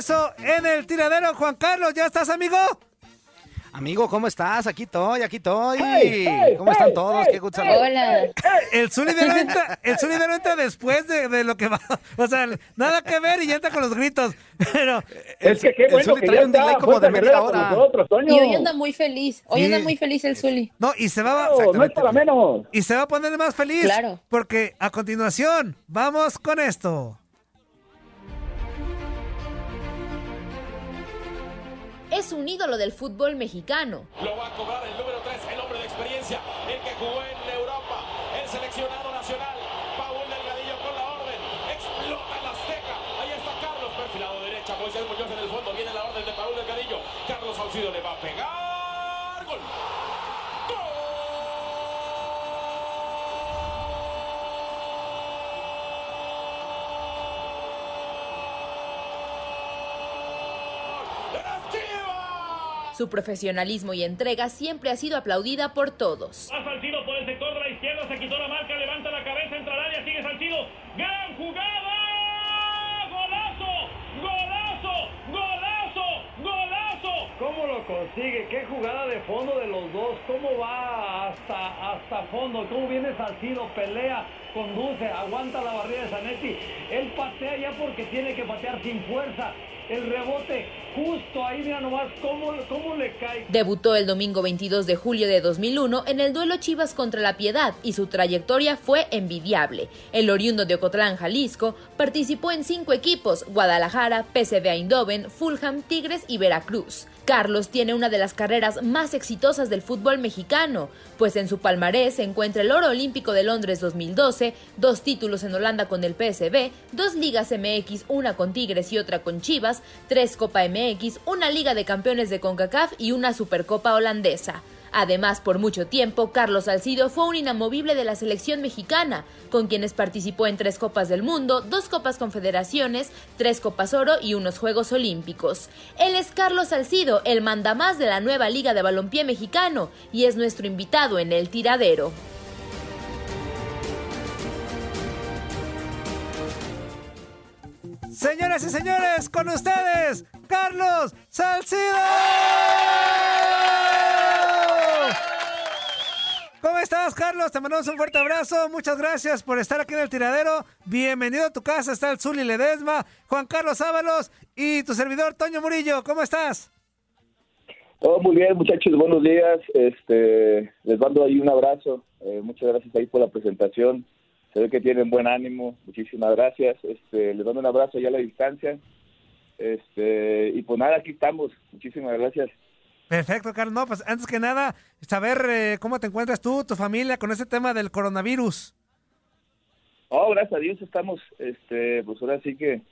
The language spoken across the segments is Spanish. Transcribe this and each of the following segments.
Regreso en el tiradero. Juan Carlos, ¿ya estás, amigo? Amigo, ¿cómo estás? Aquí estoy, aquí estoy. ¿Cómo están todos? Qué gusto. Hola. El Zulidero entra, el Zulidero entra después de, de lo que va. O sea, nada que ver y ya entra con los gritos. Pero Es que qué el bueno Zuli que trae ya un delay está como de media hora. nosotros. Y hoy anda muy feliz. Hoy anda Sí. muy feliz el Zuli. no, y se va, No, no es para menos. y se va a poner más feliz. Claro. Porque a continuación, vamos con esto. Es un ídolo del fútbol mexicano. Lo va a cobrar el número 3, el hombre de experiencia, el que jugó en Europa, el seleccionado nacional, Paul Delgadillo con la orden, explota el Azteca, ahí está Carlos, perfilado derecha, Moisés Muñoz en el fondo, viene la orden de Paul Delgadillo, Carlos Salcido le va a pegar, gol. Su profesionalismo y entrega siempre ha sido aplaudida por todos. Va Salcido por el sector de la izquierda, se quitó la marca, levanta la cabeza, entra al área, sigue Salcido, gran jugada, golazo, golazo, golazo, golazo. ¿Cómo lo consigue? ¿Qué jugada de fondo de los dos? ¿Cómo va hasta, hasta fondo? ¿Cómo viene Salcido? Pelea, conduce, aguanta la barrera de Zanetti. Él patea ya porque tiene que patear sin fuerza. El rebote, justo ahí, cómo le cae. Debutó el domingo 22 de julio de 2001 en el duelo Chivas contra la Piedad y su trayectoria fue envidiable. El oriundo de Ocotlán, Jalisco, participó en cinco equipos, Guadalajara, PSV Eindhoven, Fulham, Tigres y Veracruz. Carlos tiene una de las carreras más exitosas del fútbol mexicano, pues en su palmarés se encuentra el oro olímpico de Londres 2012, dos títulos en Holanda con el PSV, dos ligas MX, una con Tigres y otra con Chivas, tres Copa MX, una Liga de Campeones de CONCACAF y una Supercopa holandesa. Además, por mucho tiempo, Carlos Salcido fue un inamovible de la selección mexicana, con quienes participó en tres Copas del Mundo, dos Copas Confederaciones, tres Copas Oro y unos Juegos Olímpicos. Él es Carlos Salcido, el mandamás de la nueva Liga de Balompié Mexicano, y es nuestro invitado en el tiradero. Señoras y señores, con ustedes, Carlos Salcido. ¿Cómo estás, Carlos? Te mandamos un fuerte abrazo. Muchas gracias por estar aquí en el tiradero. Bienvenido a tu casa. Está el Zuli Ledesma, Juan Carlos Ábalos y tu servidor, Toño Murillo. ¿Cómo estás? Todo muy bien, muchachos. Buenos días. Este, les mando ahí un abrazo. Eh, muchas gracias ahí por la presentación. Se ve que tienen buen ánimo. Muchísimas gracias. Este, les mando un abrazo ya a la distancia. Este, y pues nada, aquí estamos. Muchísimas gracias. Perfecto, Carlos. No, pues antes que nada, saber eh, cómo te encuentras tú, tu familia, con ese tema del coronavirus. Oh, gracias a Dios estamos, este, pues ahora sí que,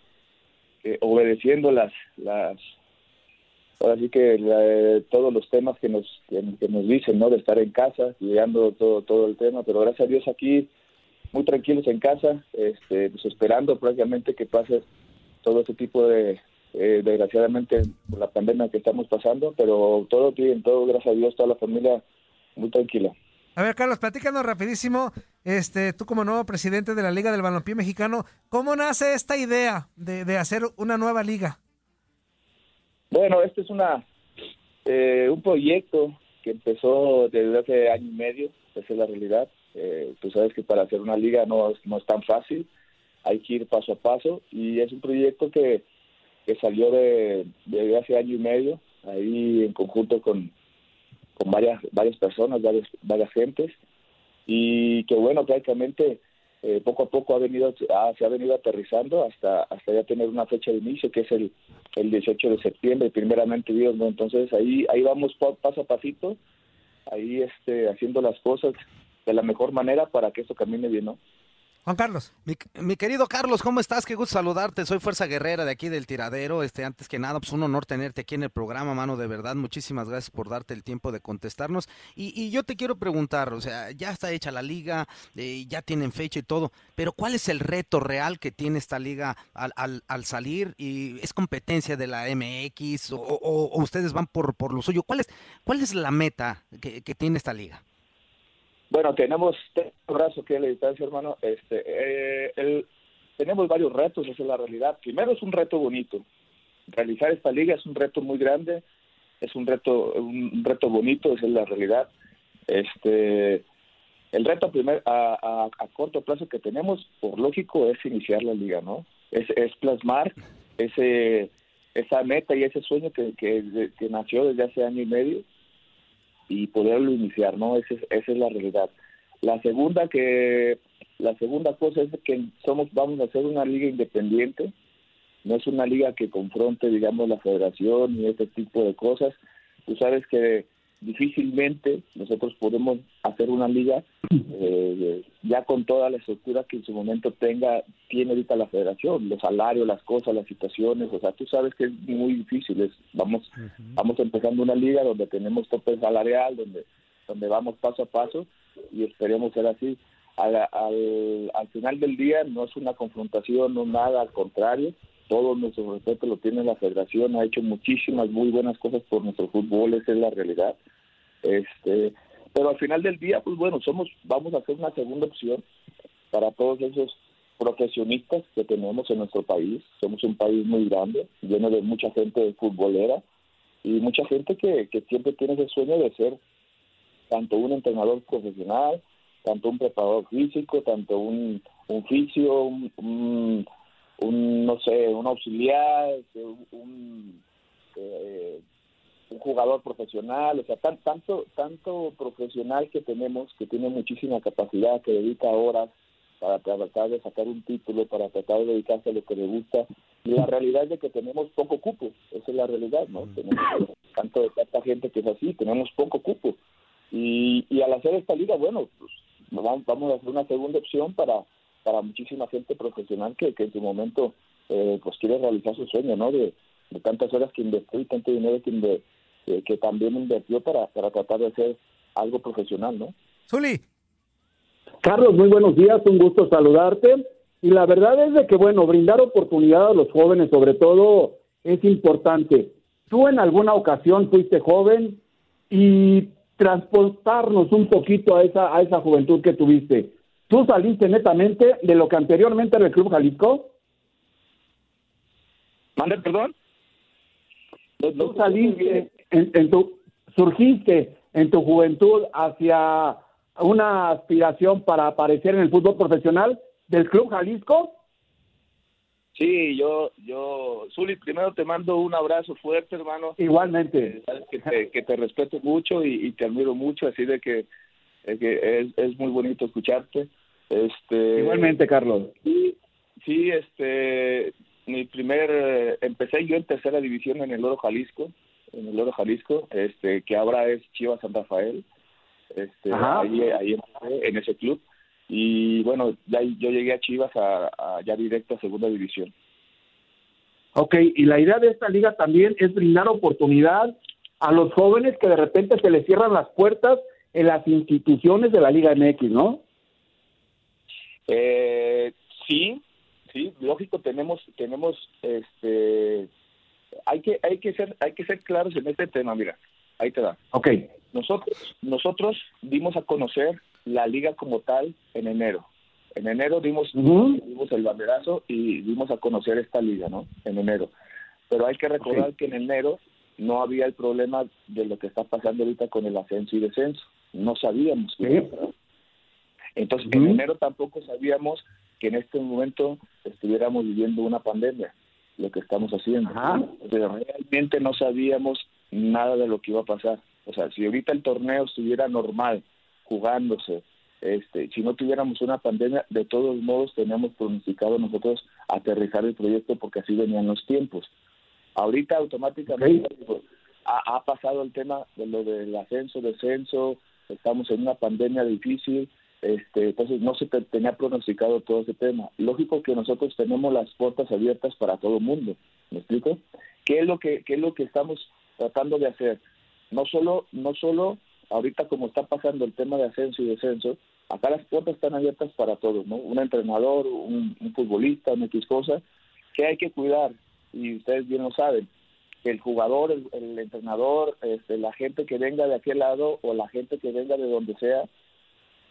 obedeciendo las, las, ahora sí que la- todos los temas que nos, que, que nos dicen, ¿no? De estar en casa, cuidando todo, todo el tema, pero gracias a Dios aquí, muy tranquilos en casa, este, pues esperando prácticamente que pase todo este tipo de, eh, desgraciadamente, por la pandemia que estamos pasando, pero todo bien, todo gracias a Dios, toda la familia muy tranquila. A ver, Carlos, platícanos rapidísimo, este, tú como nuevo presidente de la Liga del Balompié Mexicano, ¿cómo nace esta idea de, de hacer una nueva liga? Bueno, este es una eh, un proyecto que empezó desde hace año y medio, esa es la realidad. Eh, tú sabes que para hacer una liga no, no es tan fácil, hay que ir paso a paso y es un proyecto que, que salió de, de hace año y medio, ahí en conjunto con, con varias varias personas, varias, varias gentes. Y que bueno, prácticamente eh, poco a poco ha venido ha- se ha venido aterrizando hasta hasta ya tener una fecha de inicio que es el, el 18 de septiembre primeramente Dios no entonces ahí ahí vamos pa- paso a pasito ahí este haciendo las cosas de la mejor manera para que esto camine bien no Juan Carlos. Mi, querido Carlos, ¿cómo estás? Qué gusto saludarte. Soy Fuerza Guerrera de aquí del Tiradero. Este, antes que nada, pues un honor tenerte aquí en el programa, mano, de verdad. Muchísimas gracias por darte el tiempo de contestarnos. Y, yo te quiero preguntar, o sea, ya está hecha la liga, eh, ya tienen fecha y todo, pero ¿cuál es el reto real que tiene esta liga al, al- al salir? ¿Y es competencia de la MX o, ustedes van por, lo suyo? ¿Cuál es, cuál es la meta que tiene esta liga? Bueno, tenemos un abrazo que a la distancia, hermano. Este, eh, el- tenemos varios retos, esa es la realidad. Primero es un reto bonito. Realizar esta liga es un reto muy grande, es un reto, un reto bonito, esa es la realidad. Este, el reto primer, a, a- a corto plazo que tenemos, por lógico, es iniciar la liga, ¿no? Es, es plasmar ese, esa meta y ese sueño que, que nació desde hace año y medio y poderlo iniciar, ¿no? Esa es, esa es la realidad. La segunda que la segunda cosa es que somos vamos a hacer una liga independiente, no es una liga que confronte, digamos, la federación y ese tipo de cosas. Tú sabes que difícilmente nosotros podemos hacer una liga eh, ya con toda la estructura que en su momento tenga tiene ahorita la federación, los salarios, las cosas, las situaciones, o sea, tú sabes que es muy difícil, es, vamos vamos empezando una liga donde tenemos tope salarial, donde donde vamos paso a paso y esperemos ser así. Al, al, al final del día no es una confrontación, no nada, al contrario, todo nuestro respeto lo tiene la federación, ha hecho muchísimas muy buenas cosas por nuestro fútbol, esa es la realidad. Este, pero al final del día, pues bueno, somos, vamos a hacer una segunda opción para todos esos profesionistas que tenemos en nuestro país. Somos un país muy grande, lleno de mucha gente futbolera y mucha gente que, que siempre tiene ese sueño de ser tanto un entrenador profesional, tanto un preparador físico, tanto un, un fisio, un, un, un, no sé, un auxiliar, un, un, eh, un jugador profesional, o sea, tan, tanto, tanto profesional que tenemos, que tiene muchísima capacidad, que dedica horas para tratar de sacar un título, para tratar de dedicarse a lo que le gusta. Y la realidad es de que tenemos poco cupo, esa es la realidad, ¿no? Tenemos tanto de tanta gente que es así, tenemos poco cupo. Y, y al hacer esta liga, bueno, pues vamos, vamos a hacer una segunda opción para, para muchísima gente profesional que, que en su momento eh, pues quiere realizar su sueño, ¿no? De, de tantas horas que invirtió y tanto dinero que, inve- eh, que también invirtió para, para tratar de hacer algo profesional, ¿no? Zuli. Carlos, muy buenos días, un gusto saludarte. Y la verdad es de que, bueno, brindar oportunidad a los jóvenes, sobre todo, es importante. Tú en alguna ocasión fuiste joven y transportarnos un poquito a esa, a esa juventud que tuviste. ¿Tú saliste netamente de lo que anteriormente era el Club Jalisco? Mande, perdón. Tú saliste, en, en tu, surgiste en tu juventud hacia una aspiración para aparecer en el fútbol profesional del Club Jalisco. Sí, yo, yo, Zuli, primero te mando un abrazo fuerte, hermano. Igualmente. Eh, sabes que te, que te respeto mucho y, y te admiro mucho, así de que, de que es, es muy bonito escucharte. Este, Igualmente, Carlos. Sí, sí, este, mi primer, eh, empecé yo en tercera división en el Oro Jalisco, en el Oro Jalisco, este, que ahora es Chivas San Rafael, este, Ajá. ahí, en ese club, y bueno, ya yo llegué a Chivas a, a ya directo a segunda división. Ok, y la idea de esta liga también es brindar oportunidad a los jóvenes que de repente se les cierran las puertas en las instituciones de la Liga MX, ¿no? Eh, sí, sí, lógico tenemos tenemos este hay que hay que ser hay que ser claros en este tema, mira. Ahí te da. Ok. Nosotros nosotros dimos a conocer la liga como tal en enero. En enero dimos dimos el banderazo y dimos a conocer esta liga, ¿no? En enero. Pero hay que recordar que en enero no había el problema de lo que está pasando ahorita con el ascenso y descenso. No sabíamos. que. Entonces, en enero tampoco sabíamos que en este momento estuviéramos viviendo una pandemia, lo que estamos haciendo. Pero realmente no sabíamos nada de lo que iba a pasar. O sea, si ahorita el torneo estuviera normal, jugándose, este, si no tuviéramos una pandemia, de todos modos teníamos pronosticado nosotros aterrizar el proyecto porque así venían los tiempos. Ahorita automáticamente pues, ha, ha pasado el tema de lo del ascenso, descenso, estamos en una pandemia difícil, este, entonces no se te- tenía pronosticado todo ese tema. Lógico que nosotros tenemos las puertas abiertas para todo el mundo, ¿me explico? ¿Qué es lo que qué es lo que estamos tratando de hacer? No solo no solo ahorita como está pasando el tema de ascenso y descenso, acá las puertas están abiertas para todos, ¿no? Un entrenador, un, futbolista, una X cosa, que hay que cuidar y ustedes bien lo saben el jugador, el, el entrenador, este, la gente que venga de aquel lado o la gente que venga de donde sea,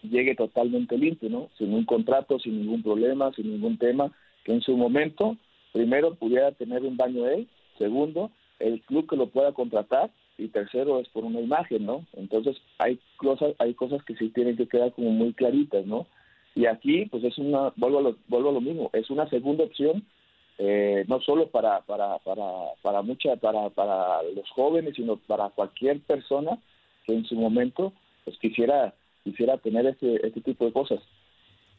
llegue totalmente limpio, ¿no? Sin un contrato, sin ningún problema, sin ningún tema, que en su momento, primero, pudiera tener un daño él, segundo, el club que lo pueda contratar, y tercero, es por una imagen, ¿no? Entonces, hay cosas, hay cosas que sí tienen que quedar como muy claritas, ¿no? Y aquí, pues es una, vuelvo a lo, vuelvo a lo mismo, es una segunda opción, eh, no solo para, para, para, para, mucha, para, para los jóvenes, sino para cualquier persona que en su momento pues quisiera quisiera tener este, este tipo de cosas.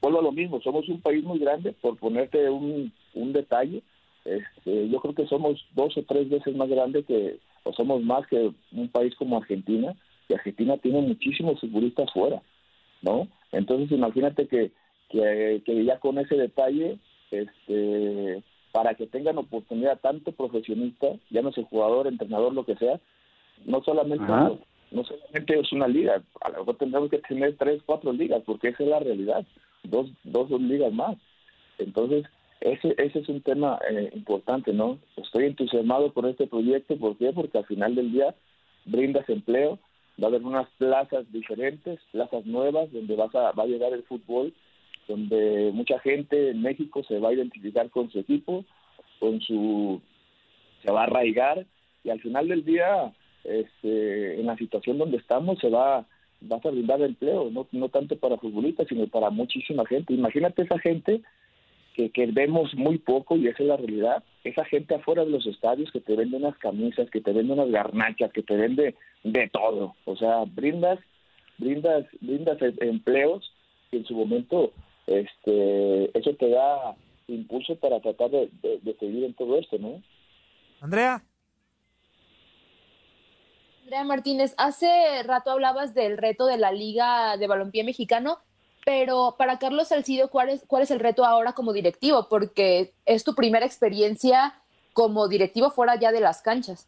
Vuelvo a lo mismo, somos un país muy grande, por ponerte un, un detalle, este, yo creo que somos dos o tres veces más grande que, o somos más que un país como Argentina, y Argentina tiene muchísimos futbolistas fuera, ¿no? Entonces imagínate que, que, que ya con ese detalle, este, para que tengan oportunidad tanto profesionista, ya no sé jugador, entrenador, lo que sea, no solamente Ajá. no solamente es una liga, a lo mejor tendremos que tener tres, cuatro ligas, porque esa es la realidad, dos, dos, dos ligas más. Entonces, ese, ese es un tema eh, importante, ¿no? Estoy entusiasmado por este proyecto, ¿por qué? Porque al final del día brindas empleo, va a haber unas plazas diferentes, plazas nuevas, donde vas a, va a llegar el fútbol, donde mucha gente en México se va a identificar con su equipo, con su se va a arraigar y al final del día este, en la situación donde estamos se va vas a brindar empleo no no tanto para futbolistas sino para muchísima gente. Imagínate esa gente que, que vemos muy poco y esa es la realidad. Esa gente afuera de los estadios que te vende unas camisas que te vende unas garnachas que te vende de todo. O sea brindas brindas brindas em- empleos que en su momento este eso te da impulso para tratar de, de- de seguir en todo esto no Andrea. Andrea Martínez, hace rato hablabas del reto de la Liga de Balompié Mexicano, pero para Carlos Salcido, ¿cuál es, ¿cuál es el reto ahora como directivo? Porque es tu primera experiencia como directivo fuera ya de las canchas.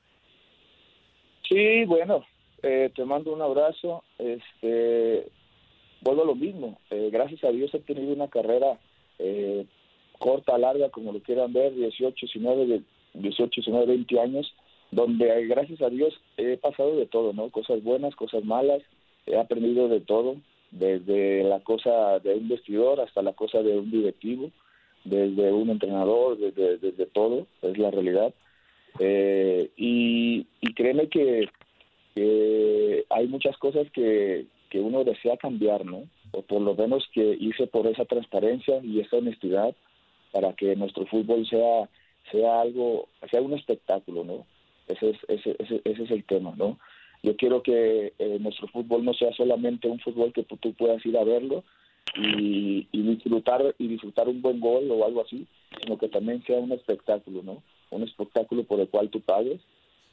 Sí, bueno, eh, te mando un abrazo. Este, vuelvo a lo mismo. Eh, gracias a Dios he tenido una carrera eh, corta, larga, como lo quieran ver, 18, 19, de- 18, 19, 20 años, donde eh, gracias a Dios he pasado de todo, ¿no? Cosas buenas, cosas malas, he aprendido de todo, desde la cosa de un vestidor hasta la cosa de un directivo. desde un entrenador, desde, desde todo, es la realidad. Eh, y, y créeme que, que hay muchas cosas que, que uno desea cambiar, ¿no? O por lo menos que hice por esa transparencia y esa honestidad para que nuestro fútbol sea sea algo, sea un espectáculo, ¿no? Ese es, ese, ese, ese es el tema, ¿no? Yo quiero que eh, nuestro fútbol no sea solamente un fútbol que tú, puedas ir a verlo y, y, disfrutar y disfrutar un buen gol o algo así, sino que también sea un espectáculo, ¿no? Un espectáculo por el cual tú pagues,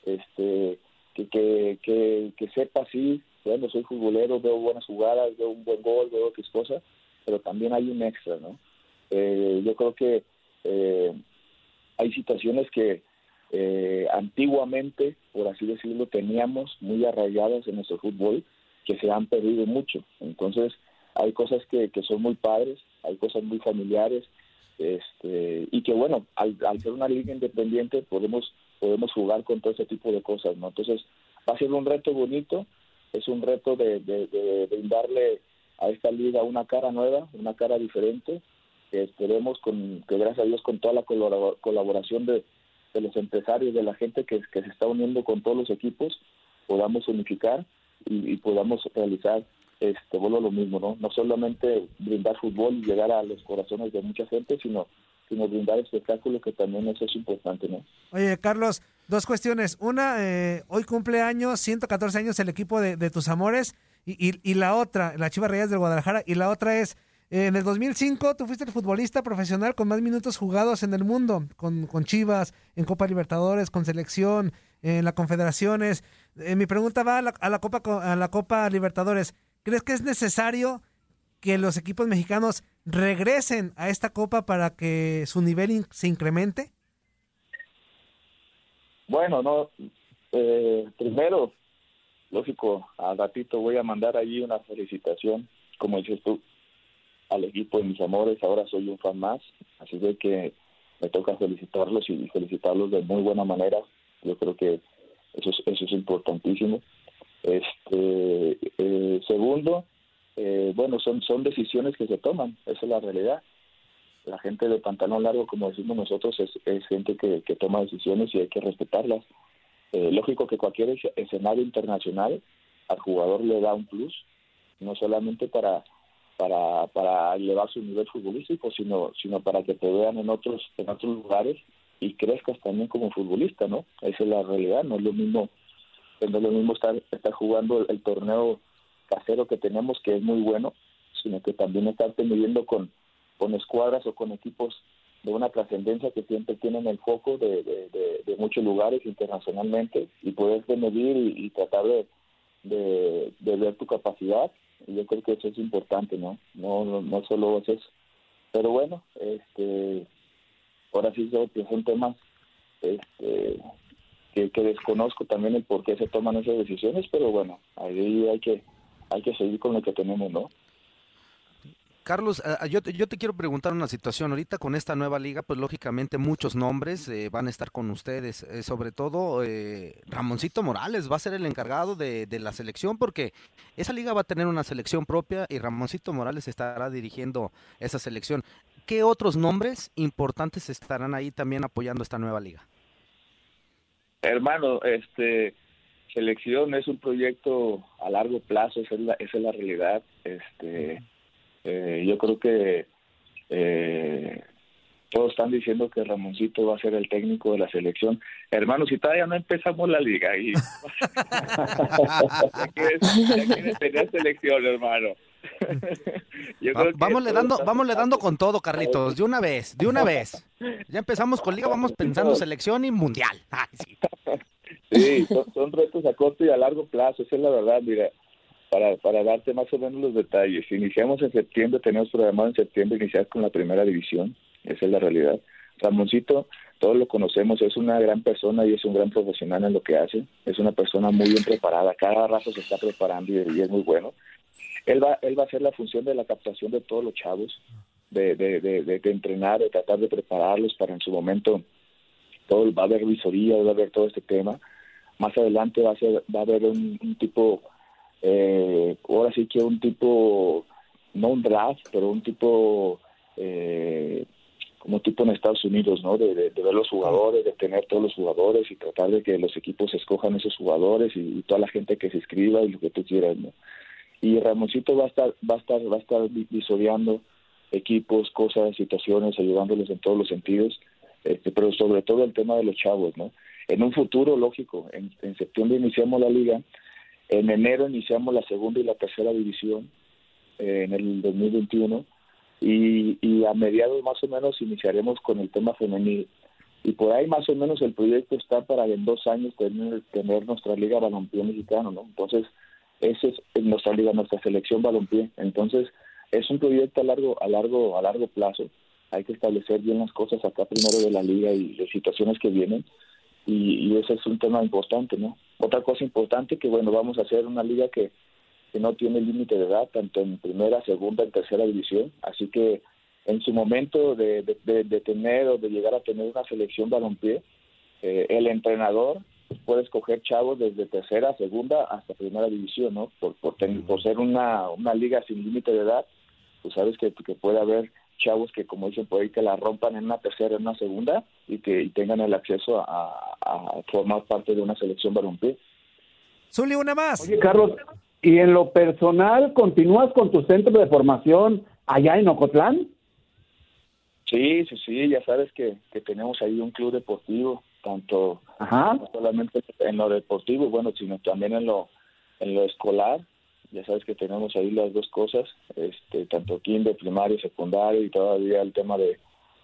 este, que, que, que, que sepa sí, bueno, soy futbolero, veo buenas jugadas, veo un buen gol, veo X cosa, pero también hay un extra, ¿no? Eh, yo creo que eh, hay situaciones que eh, antiguamente, por así decirlo, teníamos muy arraigadas en nuestro fútbol que se han perdido mucho. Entonces, hay cosas que, que son muy padres, hay cosas muy familiares, este, y que bueno, al, al, ser una liga independiente podemos podemos jugar con todo ese tipo de cosas, ¿no? Entonces, va a ser un reto bonito, es un reto de, de, brindarle a esta liga una cara nueva, una cara diferente, esperemos con que gracias a Dios con toda la colaboración de, de los empresarios, de la gente que, se está uniendo con todos los equipos, podamos unificar y, podamos realizar este vuelo lo mismo, ¿no? No solamente brindar fútbol y llegar a los corazones de mucha gente, sino sino brindar espectáculo que también eso es importante, ¿no? Oye, Carlos, dos cuestiones. Una, eh, hoy cumple años, 114 años el equipo de, tus amores y, la otra, la Chivas Reyes del Guadalajara y la otra es en el 2005 tú fuiste el futbolista profesional con más minutos jugados en el mundo, con, con Chivas, en Copa Libertadores, con selección, en la Confederaciones. Eh, mi pregunta va a la, Copa, a la Copa Libertadores. ¿Crees que es necesario que los equipos mexicanos regresen a esta Copa para que su nivel se incremente? Bueno, no. Eh, primero, lógico, al ratito voy a mandar allí una felicitación, como dices tú, al equipo de mis amores, ahora soy un fan más, así de que me toca felicitarlos y felicitarlos de muy buena manera. Yo creo que eso es, eso es importantísimo. Este, eh, segundo, eh, bueno, son, son decisiones que se toman, esa es la realidad. La gente de pantalón largo, como decimos nosotros, es, es gente que, que, toma decisiones y hay que respetarlas. Eh, lógico que cualquier escenario internacional al jugador le da un plus, no solamente para para, para elevar su nivel futbolístico, sino, sino para que te vean en otros, en otros lugares y crezcas también como futbolista, ¿no? Esa es la realidad, no es lo mismo, no es lo mismo estar, estar jugando el, el torneo casero que tenemos, que es muy bueno, sino que también estarte midiendo con, con escuadras o con equipos de una trascendencia que siempre tienen el foco de, muchos lugares internacionalmente y poderte medir y, tratar de, ver tu capacidad y yo creo que eso es importante, ¿no? No, no, no solo es eso. Pero bueno, este, ahora sí que son temas este, que, que desconozco también el por qué se toman esas decisiones, pero bueno, ahí hay que, hay que seguir con lo que tenemos, ¿no? Carlos, yo, yo, te quiero preguntar una situación. Ahorita con esta nueva liga, pues lógicamente muchos nombres eh, van a estar con ustedes. Eh, sobre todo eh, Ramoncito Morales va a ser el encargado de, de, la selección porque esa liga va a tener una selección propia y Ramoncito Morales estará dirigiendo esa selección. ¿Qué otros nombres importantes estarán ahí también apoyando esta nueva liga? Hermano, este selección es un proyecto a largo plazo, esa es la, esa es la realidad. Este. Eh, yo creo que eh, todos están diciendo que Ramoncito va a ser el técnico de la selección. Hermano, si todavía no empezamos la liga y ya, quieres, ya quieres tener selección, hermano. Yo creo vamos le dando, vamos le dando con todo, Carlitos, de una vez, de una vez. Ya empezamos con liga, vamos pensando selección y mundial. Ay, sí, sí son, son retos a corto y a largo plazo, esa es la verdad, mira para, para darte más o menos los detalles. Iniciamos en septiembre, tenemos programado en septiembre iniciar con la primera división, esa es la realidad. Ramoncito, todos lo conocemos, es una gran persona y es un gran profesional en lo que hace, es una persona muy bien preparada, cada rato se está preparando y, y es muy bueno. Él va, él va a hacer la función de la captación de todos los chavos, de, de, de, de, entrenar, de tratar de prepararlos para en su momento, todo va a haber visoría, va a haber todo este tema. Más adelante va a, ser, va a haber un, un tipo eh, ahora sí que un tipo, no un draft, pero un tipo, eh, como tipo en Estados Unidos, ¿no? De, ver los jugadores, de tener todos los jugadores y tratar de que los equipos escojan esos jugadores y, y toda la gente que se inscriba y lo que tú quieras, ¿no? Y Ramoncito va a estar, va a estar, va a estar vi- visoreando equipos, cosas, situaciones, ayudándoles en todos los sentidos, este, pero sobre todo el tema de los chavos, ¿no? En un futuro, lógico, en, en septiembre iniciamos la liga, en enero iniciamos la segunda y la tercera división eh, en el 2021 y, y a mediados más o menos iniciaremos con el tema femenil y por ahí más o menos el proyecto está para en dos años tener, tener nuestra liga balompié mexicano, ¿no? Entonces ese es nuestra liga, nuestra selección balompié. Entonces es un proyecto a largo, a largo, a largo plazo. Hay que establecer bien las cosas acá primero de la liga y de situaciones que vienen y, y ese es un tema importante, ¿no? Otra cosa importante que bueno vamos a hacer una liga que que no tiene límite de edad, tanto en primera, segunda, en tercera división. Así que en su momento de, de, tener o de llegar a tener una selección balompié, eh, el entrenador puede escoger chavos desde tercera, segunda hasta primera división, ¿no? Por, por, por ser una, una liga sin límite de edad, tú sabes que, que puede haber chavos que, como dicen por ahí, que la rompan en una tercera, en una segunda y que y tengan el acceso a, a formar parte de una selección balompié. Zuli, una más. Oye, Carlos, ¿y en lo personal continúas con tu centro de formación allá en Ocotlán? Sí, sí, sí, ya sabes que, que tenemos ahí un club deportivo, tanto Ajá. no solamente en lo deportivo, bueno, sino también en lo en lo escolar. Ya sabes que tenemos ahí las dos cosas, este, tanto kinder, primario, secundario y todavía el tema de,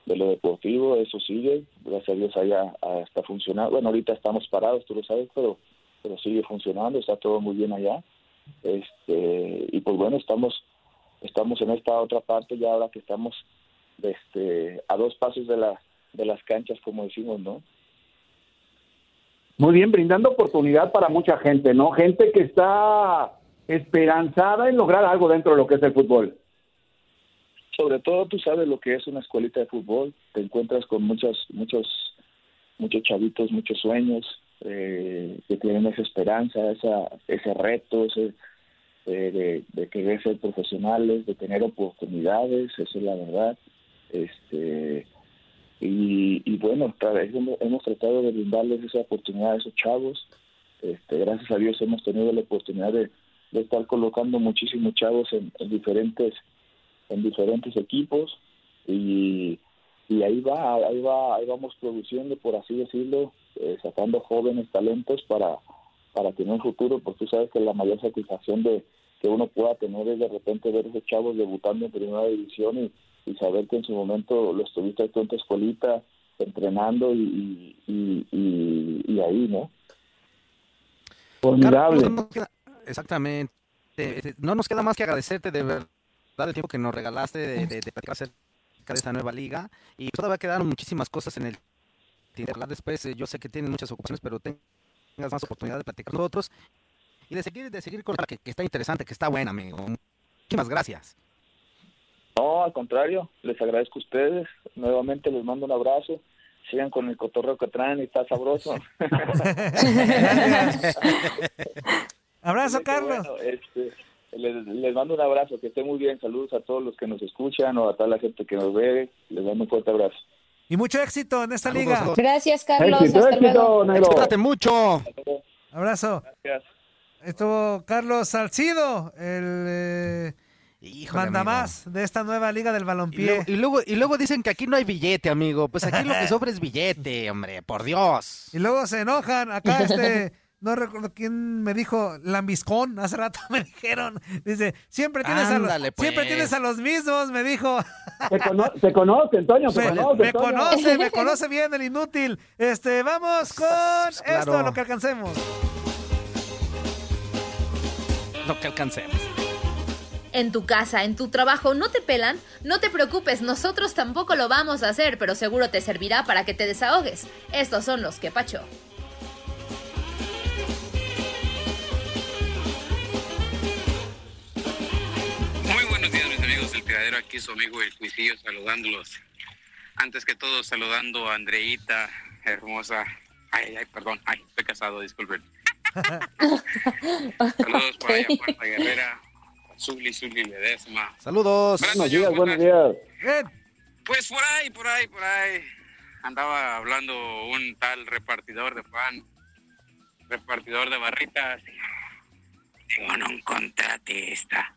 de lo deportivo, eso sigue, gracias a Dios allá está funcionando. Bueno, ahorita estamos parados, tú lo sabes, pero pero sigue funcionando, está todo muy bien allá. Este, y pues bueno, estamos estamos en esta otra parte ya ahora que estamos este a dos pasos de la de las canchas como decimos, ¿no? Muy bien, brindando oportunidad para mucha gente, ¿no? Gente que está esperanzada en lograr algo dentro de lo que es el fútbol. sobre todo tú sabes lo que es una escuelita de fútbol, te encuentras con muchos, muchos, muchos chavitos, muchos sueños, eh, que tienen esa esperanza, esa, ese reto, ese, eh, de, de querer ser profesionales, de tener oportunidades, eso es la verdad. Este, y, y bueno, hemos, hemos tratado de brindarles esa oportunidad a esos chavos. Este, gracias a Dios hemos tenido la oportunidad de, de estar colocando muchísimos chavos en, en diferentes en diferentes equipos y, y ahí va ahí va ahí vamos produciendo por así decirlo eh, sacando jóvenes talentos para para tener un futuro porque tú sabes que la mayor satisfacción de que uno pueda tener es de repente ver esos chavos debutando en primera división y, y saber que en su momento los tuviste tú en tu escuelita entrenando y, y, y, y ahí no Formidable. Carlos, exactamente. Eh, No nos queda más que agradecerte de verdad el tiempo que nos regalaste de, de, de platicar acerca de esta nueva liga. Y pues todavía quedaron muchísimas cosas en el tintero. Hablar Después, eh, yo sé que tienen muchas ocupaciones, pero tengas más oportunidad de platicar con nosotros y de seguir, de seguir con la que, que está interesante, que está buena, amigo. Muchísimas gracias. No, al contrario, les agradezco a ustedes. Nuevamente les mando un abrazo. Sigan con el cotorreo que traen y está sabroso. Abrazo, Carlos. bueno, este, les, les mando un abrazo, que estén muy bien. Saludos a todos los que nos escuchan o a toda la gente que nos ve. Les mando un fuerte abrazo. Y mucho éxito en esta liga. Gracias, Carlos. Éxito, Hasta éxito, luego. Negro. Cuídate mucho. Abrazo. Gracias. Estuvo Carlos Salcido, el eh, Híjole, mandamás de esta nueva liga del Y balompié. y, luego, y luego dicen que aquí no hay billete, amigo. Pues aquí lo que sobra es billete, hombre, por Dios. Y luego se enojan. Acá este, no recuerdo quién me dijo, Lambiscón, hace rato me dijeron. Dice, siempre tienes, a, los, siempre pues. tienes a los mismos, me dijo. Se, cono se conoce, Antonio, se Me, conoce. me conoce, me conoce bien el inútil. Este, vamos con esto, Claro. lo que alcancemos. Lo que alcancemos. En tu casa, en tu trabajo, ¿no te pelan? No te preocupes, nosotros tampoco lo vamos a hacer, pero seguro te servirá para que te desahogues. Estos son los que pacho. Tiradero. Aquí su amigo el Cuisillo saludándolos. Antes que todo, saludando a Andreita, hermosa. Ay, ay, perdón. Ay, estoy casado, disculpen. Saludos por allá, Puerta Guerrera, Zuli, Zuli Ledesma. Saludos. Buenos días, días, buenos días. Bien. Pues por ahí, por ahí, por ahí. Andaba hablando un tal repartidor de pan, repartidor de barritas. Tengo un contratista.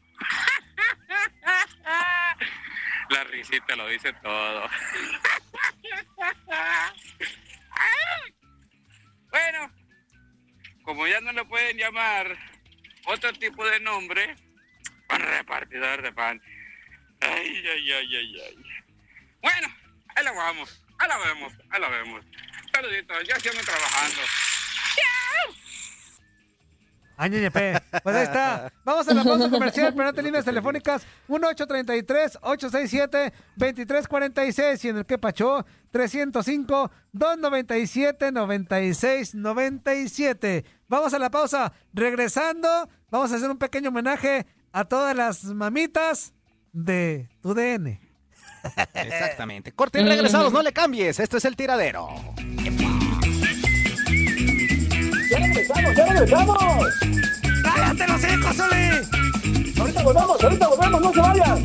La risita lo dice todo. Bueno, como ya no le pueden llamar otro tipo de nombre, repartidor de pan. Ay, ay, ay, ay, ay. Bueno, ahí la vamos, ahí la vemos, ahí la vemos. Saluditos, ya sigo trabajando. Ay, ñeñepe. Pues ahí está. Vamos a la pausa comercial, pero antes líneas telefónicas 1833-867-2346 y en el que pachó 305-297-9697. Vamos a la pausa. Regresando, vamos a hacer un pequeño homenaje a todas las mamitas de tu DN. Exactamente. Corte y regresamos, no le cambies. Esto es el tiradero. ¡Ya regresamos, ya regresamos! ¡Cállate los hijos, Zuli! Ahorita volvemos, ahorita volvemos, no se vayan.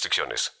restricciones.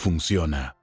funciona.